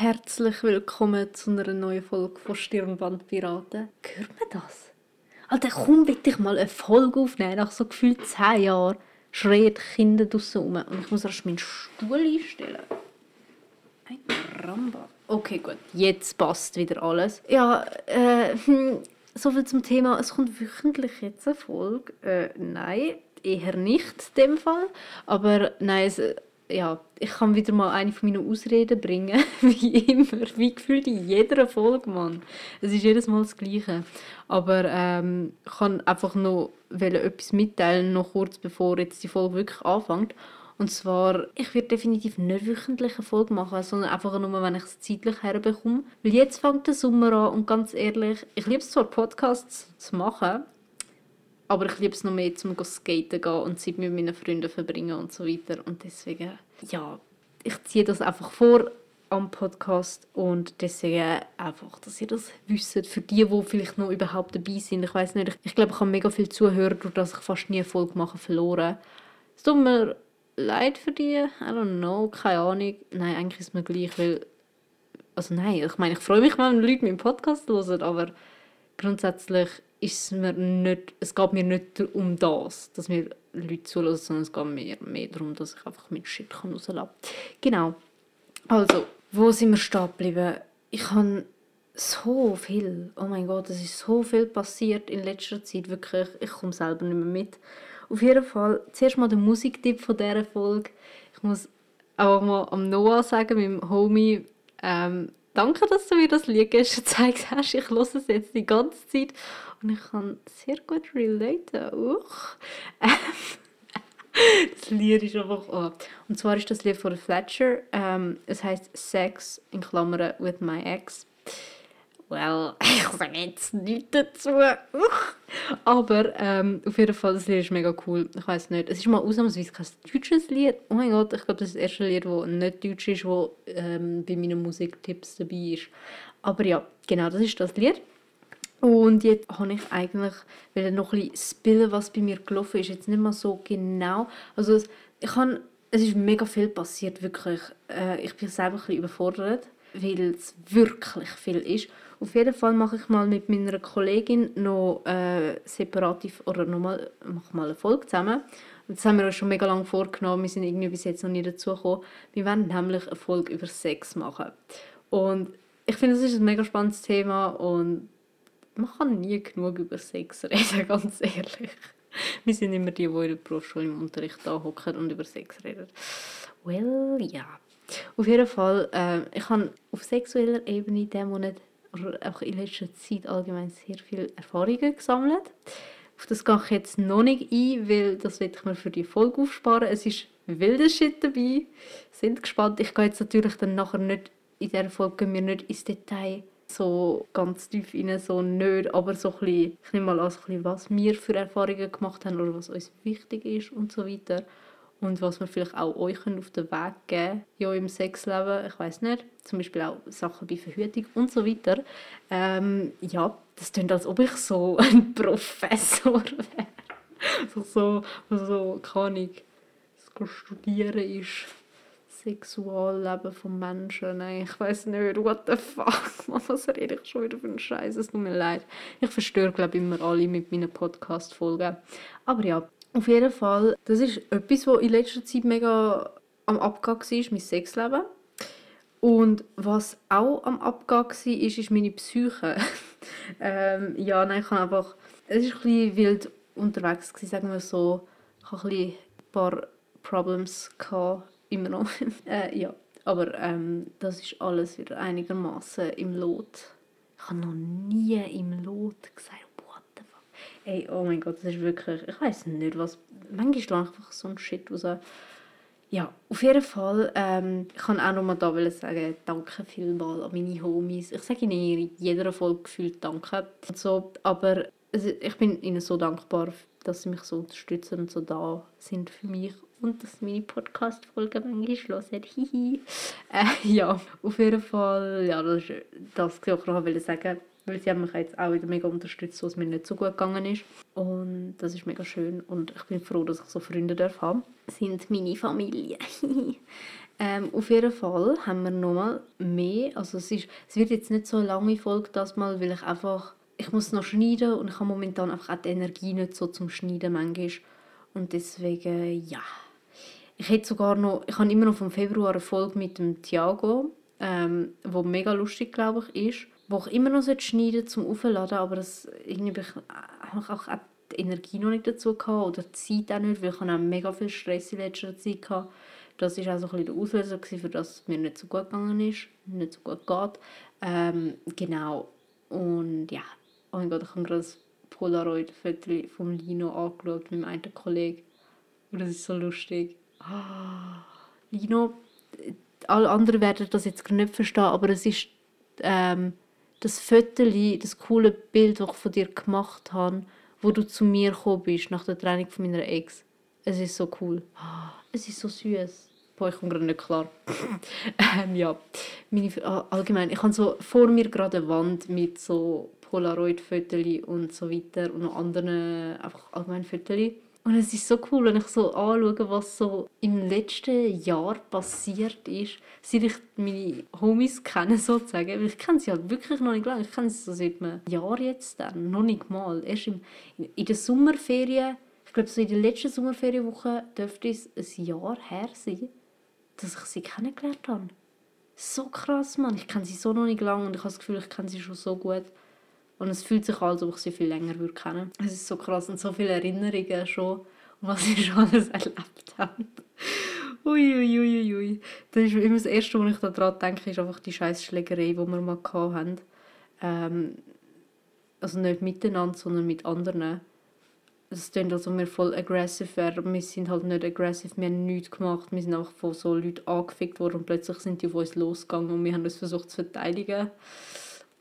Herzlich willkommen zu einer neuen Folge von Stirnbandpiraten. Hört man das? Alter, komm bitte mal eine Folge aufnehmen. Nach so gefühlt 10 Jahren schreien Kinder draussen rum. Und ich muss erst meinen Stuhl einstellen. Ein Ramba. Okay, gut. Jetzt passt wieder alles. Ja, äh, hm, soviel zum Thema. Es kommt wöchentlich jetzt eine Folge. Äh, nein, eher nicht in dem Fall. Aber nein, es, ja, ich kann wieder mal eine von meinen Ausreden bringen, wie immer, wie gefühlt in jeder Folge, Mann. Es ist jedes Mal das Gleiche. Aber ähm, ich kann einfach noch etwas mitteilen, noch kurz bevor jetzt die Folge wirklich anfängt. Und zwar, ich werde definitiv nicht wöchentlich eine Folge machen, sondern einfach nur, wenn ich es zeitlich herbekomme. Weil jetzt fängt der Sommer an und ganz ehrlich, ich liebe es zwar Podcasts zu machen, aber ich liebe es noch mehr, zum skaten gehen und Zeit mit meinen Freunden verbringen und so weiter. Und deswegen, ja, ich ziehe das einfach vor am Podcast und deswegen einfach, dass ihr das wisst. Für die, die vielleicht noch überhaupt dabei sind. Ich weiß nicht, ich, ich glaube, ich habe mega viel Zuhörer, durch dass ich fast nie eine Folge mache, verloren. Es tut mir leid für die. I don't know, keine Ahnung. Nein, eigentlich ist es mir gleich, weil... Also nein, ich meine, ich freue mich, wenn Leute meinen Podcast hören, aber grundsätzlich ist mir nicht, es geht mir nicht um das, dass mir Leute zulassen, sondern es geht mir mehr darum, dass ich einfach mit Shit rauslassen kann. Genau. Also, wo sind wir stehen geblieben? Ich habe so viel, oh mein Gott, es ist so viel passiert in letzter Zeit, wirklich, ich komme selber nicht mehr mit. Auf jeden Fall, zuerst mal der Musiktipp von dieser Folge. Ich muss auch mal am Noah sagen, meinem Homie, ähm, danke, dass du mir das Lied gezeigt hast. Ich höre es jetzt die ganze Zeit und ich kann sehr gut relaten. Uch. das Lied ist einfach. Oh. Und zwar ist das Lied von Fletcher. Ähm, es heißt Sex in Klammern with my ex. Well, ich sage jetzt nichts dazu. Aber ähm, auf jeden Fall, das Lied ist mega cool. Ich weiß nicht. Es ist mal ausnahmsweise kein deutsches Lied. Oh mein Gott, ich glaube, das ist das erste Lied, das nicht deutsch ist, das ähm, bei meinen Musiktipps dabei ist. Aber ja, genau, das ist das Lied. Und jetzt habe ich eigentlich noch ein bisschen spillen, was bei mir gelaufen ist. Jetzt nicht mal so genau. Also es, ich habe, es ist mega viel passiert, wirklich. Äh, ich bin selber ein bisschen überfordert, weil es wirklich viel ist. Auf jeden Fall mache ich mal mit meiner Kollegin noch äh, separativ oder nochmal mach mal eine Folge zusammen. Das haben wir uns schon mega lange vorgenommen. Wir sind irgendwie bis jetzt noch nicht dazu gekommen. Wir werden nämlich eine Folge über Sex machen. Und ich finde, das ist ein mega spannendes Thema und man kann nie genug über Sex reden, ganz ehrlich. Wir sind immer die, die in der Berufsschule im Unterricht da hocken und über Sex reden. Well, ja. Auf jeden Fall, äh, ich habe auf sexueller Ebene diesen Monat oder auch in letzter Zeit allgemein sehr viele Erfahrungen gesammelt. Auf das gehe ich jetzt noch nicht ein, weil das werde ich mir für die Folge aufsparen. Es ist wilder Shit dabei. Sind gespannt. Ich gehe jetzt natürlich dann nachher nicht, in dieser Folge wir nicht ins Detail so ganz tief rein, so nicht, aber so ein bisschen, ich nehme mal an, so ein bisschen, was wir für Erfahrungen gemacht haben oder was uns wichtig ist und so weiter und was wir vielleicht auch euch auf den Weg geben ja im Sexleben, ich weiß nicht, zum Beispiel auch Sachen bei Verhütung und so weiter. Ähm, ja, das klingt, als ob ich so ein Professor wäre. so, so, so, keine Ahnung, studieren ist Sexualleben von Menschen. Nein, ich weiß nicht, what the fuck, was rede ich schon wieder für einen Scheiß? Es tut mir leid. Ich verstöre, glaube ich, immer alle mit meinen Podcast-Folgen. Aber ja, auf jeden Fall, das ist etwas, was in letzter Zeit mega am Abgang war, mein Sexleben. Und was auch am Abgang war, ist, ist meine Psyche. ähm, ja, nein, ich habe einfach, es war ein wild unterwegs, gewesen, sagen wir so. Ich hatte ein paar Problems, gehabt, immer noch. äh, ja, aber ähm, das ist alles wieder einigermaßen im Lot. Ich habe noch nie im Lot gesagt, Ey, oh mein Gott, das ist wirklich, ich weiß nicht, was, manchmal einfach so ein Shit raus. Ja, auf jeden Fall, ähm, ich kann auch noch mal da sagen, danke vielmals an meine Homies. Ich sage ihnen in jeder Folge gefühlt danke. Und so, aber ich bin ihnen so dankbar, dass sie mich so unterstützen und so da sind für mich und dass meine Podcast-Folge manchmal hören. Hihi. äh, ja, auf jeden Fall, ja, das ist das, was ich noch sagen weil sie haben mich jetzt auch wieder mega unterstützt, wo es mir nicht so gut gegangen ist. Und das ist mega schön und ich bin froh, dass ich so Freunde darf haben. Sind meine Familie. Ähm, auf jeden Fall haben wir nochmal mehr, also es, ist, es wird jetzt nicht so eine lange Folge das mal, weil ich einfach, ich muss noch schneiden und ich habe momentan einfach auch die Energie nicht so zum Schneiden manchmal. Und deswegen, ja. Ich hätte sogar noch, ich habe immer noch vom Februar eine Folge mit dem Thiago, ähm, wo mega lustig, glaube ich, ist, wo ich immer noch schneiden zum Aufladen, aber das irgendwie habe ich auch die Energie noch nicht dazu gehabt oder die Zeit auch nicht, weil ich auch mega viel Stress in letzter Zeit hatte. Das war auch so ein der Auslöser, für das es mir nicht so gut gegangen ist, nicht so gut geht. Ähm, genau. Und ja, oh mein Gott, ich habe gerade das Polaroid-Foto von Lino angeschaut mit meinem einen Kollegen. Und das ist so lustig. Oh, Lino, alle anderen werden das jetzt nicht verstehen, aber es ist ähm, das Foto, das coole Bild, das ich von dir gemacht habe, wo du zu mir gekommen bist nach der Training von meiner Ex. Es ist so cool. Es ist so süß. Boah, ich komme gerade nicht klar. ähm, ja, meine, allgemein, ich habe so vor mir gerade eine Wand mit so Polaroid-Fotos und so weiter und noch anderen einfach allgemein Fotos. Und es ist so cool, wenn ich so anschaue, was so im letzten Jahr passiert ist, seit ich meine Homies kenne, sozusagen. Weil ich kenne sie halt wirklich noch nicht lange. Ich kenne sie so seit einem Jahr jetzt dann, noch nicht mal. Erst im, in der Sommerferien, ich glaube so in der letzten Sommerferienwoche dürfte es ein Jahr her sein, dass ich sie kennengelernt habe. So krass, Mann. Ich kenne sie so noch nicht lange und ich habe das Gefühl, ich kenne sie schon so gut. Und es fühlt sich an, als ob ich sie viel länger würde kennen. Es ist so krass und so viele Erinnerungen schon, was ich schon alles erlebt habe. Uiuiuiui. Ui, ui, ui. Das ist immer das Erste, was ich daran denke, ist einfach die scheiß Schlägerei, die wir mal hatten. Ähm, also nicht miteinander, sondern mit anderen. Es klingt, als ob wir voll aggressiv wären. Wir sind halt nicht aggressiv, wir haben nichts gemacht. Wir sind einfach von so Leuten angefickt worden und plötzlich sind die auf uns losgegangen und wir haben uns versucht zu verteidigen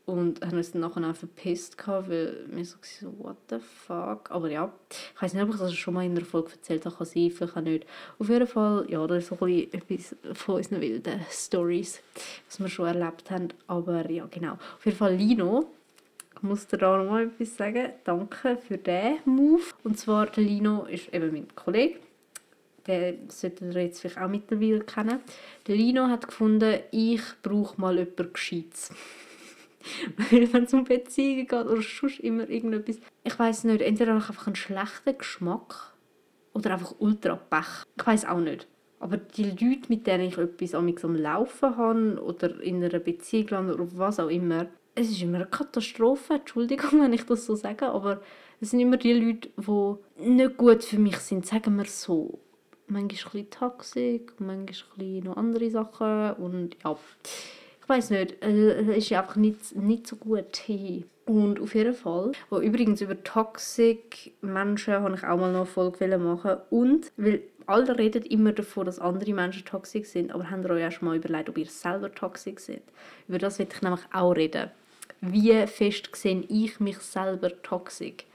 und haben uns dann nachher auch verpisst, gehabt, weil wir so so, what the fuck. Aber ja, ich weiß nicht, ob ich das schon mal in einer Folge erzählt habe, kann sein, vielleicht auch nicht. Auf jeden Fall, ja, das ist so ein etwas von unseren wilden Stories, was wir schon erlebt haben. Aber ja, genau. Auf jeden Fall Lino, ich muss dir da noch mal etwas sagen. Danke für diesen Move. Und zwar, der Lino ist eben mein Kollege. Den solltet ihr jetzt vielleicht auch mittlerweile kennen. Der Lino hat gefunden, ich brauche mal jemanden Gescheites. wenn es um Beziehungen geht oder sonst immer irgendetwas. Ich weiß nicht, entweder habe ich einfach einen schlechten Geschmack oder einfach ultra Pech. Ich weiß auch nicht. Aber die Leute, mit denen ich etwas am Laufen habe oder in einer Beziehung lande oder was auch immer, es ist immer eine Katastrophe. Entschuldigung, wenn ich das so sage, aber es sind immer die Leute, die nicht gut für mich sind, sagen wir so. Manchmal ein bisschen Toxik, manchmal ein bisschen noch andere Sachen und ja ich weiß nicht, äh, es ist einfach nicht, nicht so gut. Und auf jeden Fall, oh, übrigens über Toxic Menschen habe ich auch mal noch eine Folge machen und, weil alle reden immer davon, dass andere Menschen toxisch sind, aber habt ihr euch auch schon mal überlegt, ob ihr selber toxisch seid? Über das will ich nämlich auch reden. Wie fest sehe ich mich selber toxisch?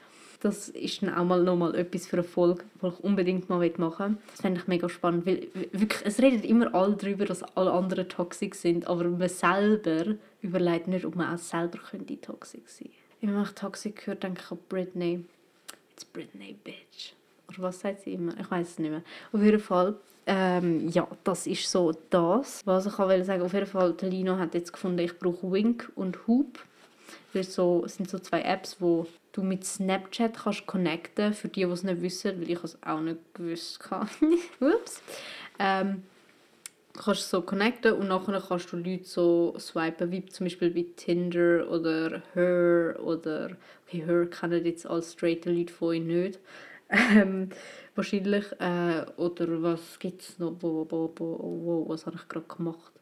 Das ist dann auch mal nochmal etwas für eine Folge, die ich unbedingt mal machen will. Das fände ich mega spannend, weil wirklich, es redet immer alle darüber, dass alle anderen toxisch sind, aber man selber überlegt nicht, ob man auch selber könnte toxisch sein könnte. Wenn ich toxisch höre, denke ich an Britney. It's Britney, bitch. Oder was sagt sie immer? Ich weiß es nicht mehr. Auf jeden Fall, ähm, ja, das ist so das, was ich auch sagen Auf jeden Fall, Lino hat jetzt gefunden, ich brauche Wink und Hoop. Das sind so zwei Apps, wo du mit Snapchat kannst connecten, für die, die es nicht wissen, weil ich es auch nicht gewusst habe. Ups. Ähm, kannst so connecten und nachher kannst du Leute so swipen, wie zum Beispiel bei Tinder oder Her oder okay, Her kennen jetzt als straight Leute von euch nicht. Ähm, wahrscheinlich. Äh, oder was gibt es noch? Wo, wo, wo, wo, was habe ich gerade gemacht?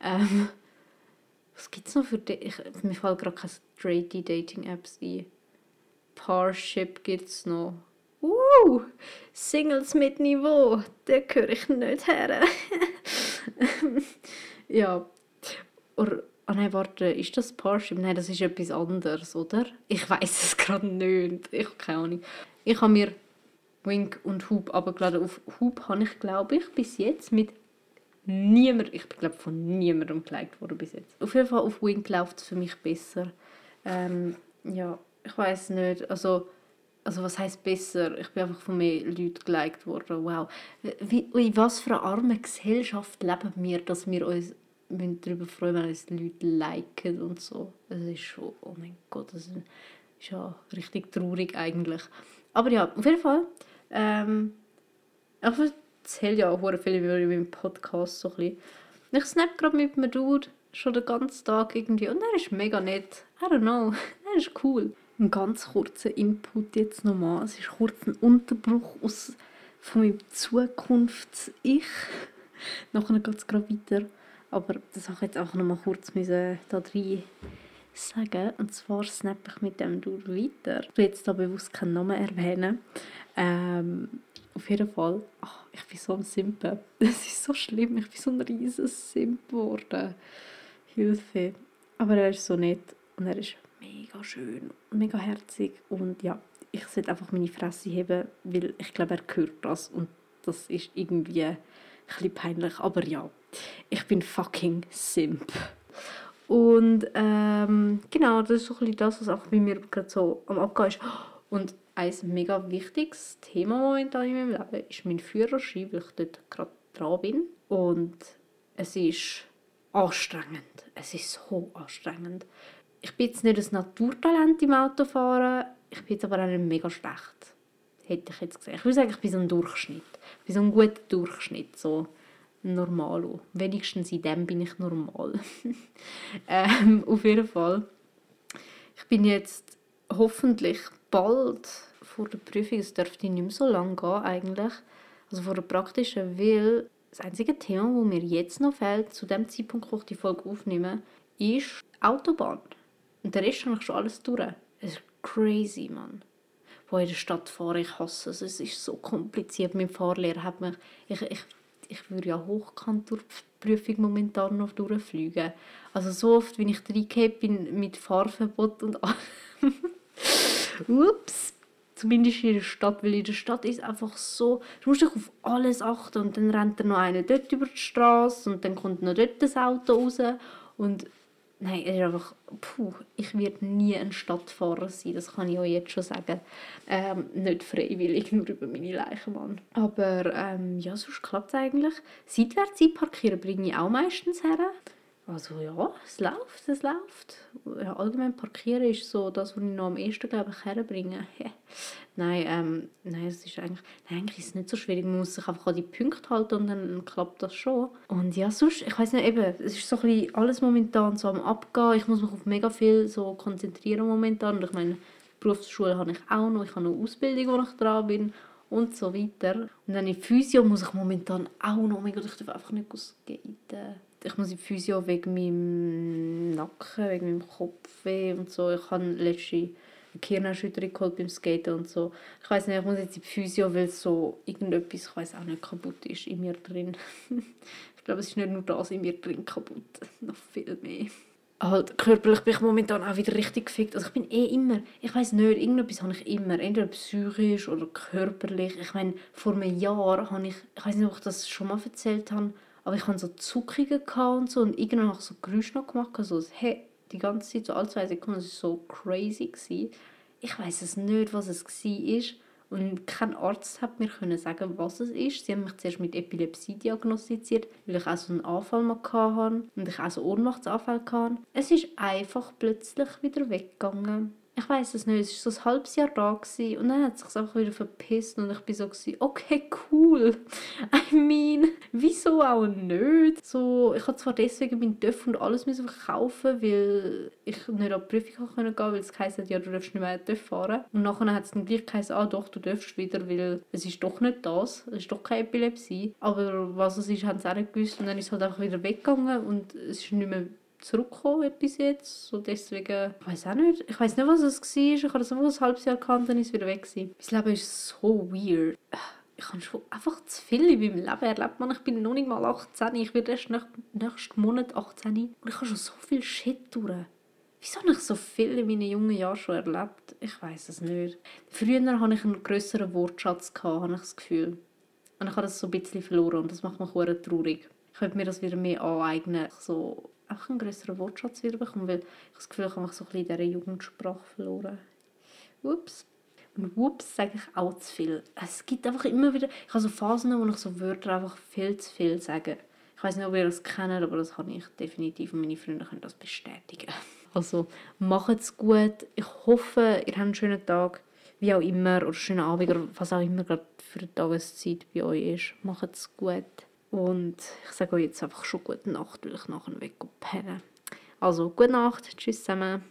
Ähm, was gibt es noch für... Ich, mir fallen gerade keine straight Dating-Apps ein. Parship gibt es noch. Uh, Singles mit Niveau, da gehöre ich nicht her. ja. Oder, oh nein, warte, ist das Parship? Nein, das ist etwas anderes, oder? Ich weiß es gerade nicht. Ich habe keine Ahnung. Ich habe mir Wink und Hub abgeladen. Auf Hub habe ich, glaube ich, bis jetzt mit niemand, ich glaube von niemandem geliked worden bis jetzt. Auf jeden Fall auf Wink läuft es für mich besser. Ähm, ja, ich weiß nicht, also also was heißt besser? Ich bin einfach von mehr Leuten geliked worden. Wow. Wie, in was für eine arme Gesellschaft leben wir, dass wir uns darüber freuen, wenn uns Leute liken und so. Das ist schon, oh mein Gott, das ist ja richtig traurig eigentlich. Aber ja, auf jeden Fall. Ähm, ich erzähle ja auch viel über meinen Podcast so ein bisschen. Ich snap gerade mit einem Dude schon den ganzen Tag irgendwie und er ist mega nett. I don't know, er ist cool. Ein ganz kurzer Input jetzt nochmal. Es ist kurz ein Unterbruch aus, von meinem Zukunfts-Ich. Nachher geht es gerade weiter. Aber das habe ich jetzt auch nochmal kurz müssen da rein sagen. Und zwar snap ich mit dem Dude weiter. Ich will jetzt da bewusst keinen Namen erwähnen. Ähm, auf jeden Fall, ach, ich bin so ein Simp. Es ist so schlimm, ich bin so ein riesiges Simp geworden. Hilfe. Aber er ist so nett und er ist mega schön und mega herzig. Und ja, ich sollte einfach meine Fresse heben, weil ich glaube, er hört das und das ist irgendwie ein bisschen peinlich. Aber ja, ich bin fucking Simp. Und ähm, genau, das ist so ein bisschen das, was auch bei mir gerade so am Abgehen ist. Und ein mega wichtiges Thema momentan in meinem Leben ist mein Führerschein, weil ich dort gerade dran bin. Und es ist anstrengend. Es ist so anstrengend. Ich bin jetzt nicht ein Naturtalent im Autofahren, ich bin jetzt aber auch nicht mega schlecht. Hätte ich jetzt gesagt. Ich würde sagen, ich bin so ein Durchschnitt. Ich bin so ein guter Durchschnitt. So Normalo. Wenigstens in dem bin ich normal. ähm, auf jeden Fall. Ich bin jetzt hoffentlich bald vor der Prüfung, es dürfte nicht mehr so lange gehen eigentlich, also vor der praktischen, weil das einzige Thema, das mir jetzt noch fehlt, zu dem Zeitpunkt, wo ich die Folge aufnehme, ist Autobahn. Und der Rest habe ich schon alles durch. Es ist crazy, Mann. Wo in der Stadt fahre, ich hasse es. Es ist so kompliziert. Mein Fahrlehrer hat mich... Ich, ich ich würde ja hochkant durch die Prüfung momentan noch durchfliegen. Also so oft, wenn ich reingekommen bin mit Fahrverbot und Ups. Zumindest in der Stadt, weil in der Stadt ist einfach so, du musst dich auf alles achten und dann rennt da noch einer dort über die Straße und dann kommt noch dort das Auto raus und Nein, es ist einfach, puh, ich werde nie ein Stadtfahrer sein, das kann ich euch jetzt schon sagen. Ähm, nicht freiwillig, nur über meine Leiche. Aber ähm, ja, sonst klappt es eigentlich. Seitwärts einparkieren bringe ich auch meistens her. Also ja, es läuft, es läuft. Ja, allgemein parkieren ist so das, was ich noch am ehesten, glaube ich, herbringe. nein, ähm, nein, es ist eigentlich, nein, eigentlich ist es nicht so schwierig. Man muss sich einfach an die Punkte halten und dann klappt das schon. Und ja, sonst, ich weiß nicht, eben, es ist so ein bisschen alles momentan so am Abgehen. Ich muss mich auf mega viel so konzentrieren momentan. Und ich meine, Berufsschule habe ich auch noch, ich habe eine Ausbildung, wo ich dran bin und so weiter. Und dann in Physio muss ich momentan auch noch, oh mein Gott, ich darf einfach nicht ausgehen ich muss in die Physio wegen meinem Nacken, wegen meinem Kopfweh und so. Ich habe letzte Gehirnerschütterung geholt beim Skaten und so. Ich weiß nicht, ich muss jetzt in die Physio, weil so irgendetwas, ich weiß auch nicht, kaputt ist in mir drin. ich glaube, es ist nicht nur das in mir drin kaputt, noch viel mehr. Halt, körperlich bin ich momentan auch wieder richtig gefickt. Also ich bin eh immer, ich weiß nicht, irgendetwas habe ich immer, entweder psychisch oder körperlich. Ich meine, vor einem Jahr habe ich, ich weiß nicht, ob ich das schon mal erzählt habe, aber ich hatte so Zuckungen und so und irgendwann habe ich so Geräusche noch gemacht, so hey, die ganze Zeit, so alle zwei Sekunden, war so crazy. Gewesen. Ich weiß es nicht, was es war. Und kein Arzt hat mir können sagen, was es ist. Sie haben mich zuerst mit Epilepsie diagnostiziert, weil ich auch so einen Anfall mal hatte und ich auch so Ohnmachtsanfall hatte. Es ist einfach plötzlich wieder weggegangen ich weiß es nicht, es war so ein halbes Jahr da gewesen, und dann hat es sich einfach wieder verpisst und ich bin so gewesen, okay, cool. I mean, wieso auch nicht? So, ich habe zwar deswegen mein TÜV und alles müssen verkaufen, weil ich nicht an die Prüfung gehen konnte, weil es heisst, ja, du darfst nicht mehr TÜV fahren. Und nachher hat es dann gleich geheißen, ah doch, du darfst wieder, weil es ist doch nicht das, es ist doch keine Epilepsie. Aber was es ist, haben sie auch nicht gewusst und dann ist es halt einfach wieder weggegangen und es ist nicht mehr zurückgekommen bis jetzt. So deswegen, ich weiß auch nicht. Ich weiß nicht, was es war. Ich habe das einfach ein halbes Jahr gekannt, dann ist es wieder weg. Gewesen. Mein Leben ist so weird. Ich habe schon einfach zu viel in meinem Leben erlebt. Man, ich bin noch nicht mal 18. Ich werde erst nächsten Monat 18. Und ich habe schon so viel Shit durch. Wieso habe ich so viel in meinen jungen Jahren schon erlebt? Ich weiß es nicht. Früher hatte ich einen grösseren Wortschatz, habe ich das Gefühl. Und ich habe das so ein bisschen verloren und das macht mich traurig. Ich könnte mir das wieder mehr aneignen. So auch einen größeren Wortschatz wieder bekommen, weil ich das Gefühl ich habe so ein bisschen in dieser Jugendsprache verloren. Ups. Und Whoops sage ich auch zu viel. Es gibt einfach immer wieder, ich habe so Phasen, wo ich so Wörter einfach viel zu viel sage. Ich weiß nicht, ob ihr das kennt, aber das kann ich definitiv und meine Freunde können das bestätigen. Also macht's gut. Ich hoffe, ihr habt einen schönen Tag, wie auch immer, oder schönen Abend, oder was auch immer gerade für die Tageszeit bei euch ist. Macht's gut. Und ich sage euch jetzt einfach schon gute Nacht, weil ich nachher weg pennen. Also, gute Nacht. Tschüss zusammen.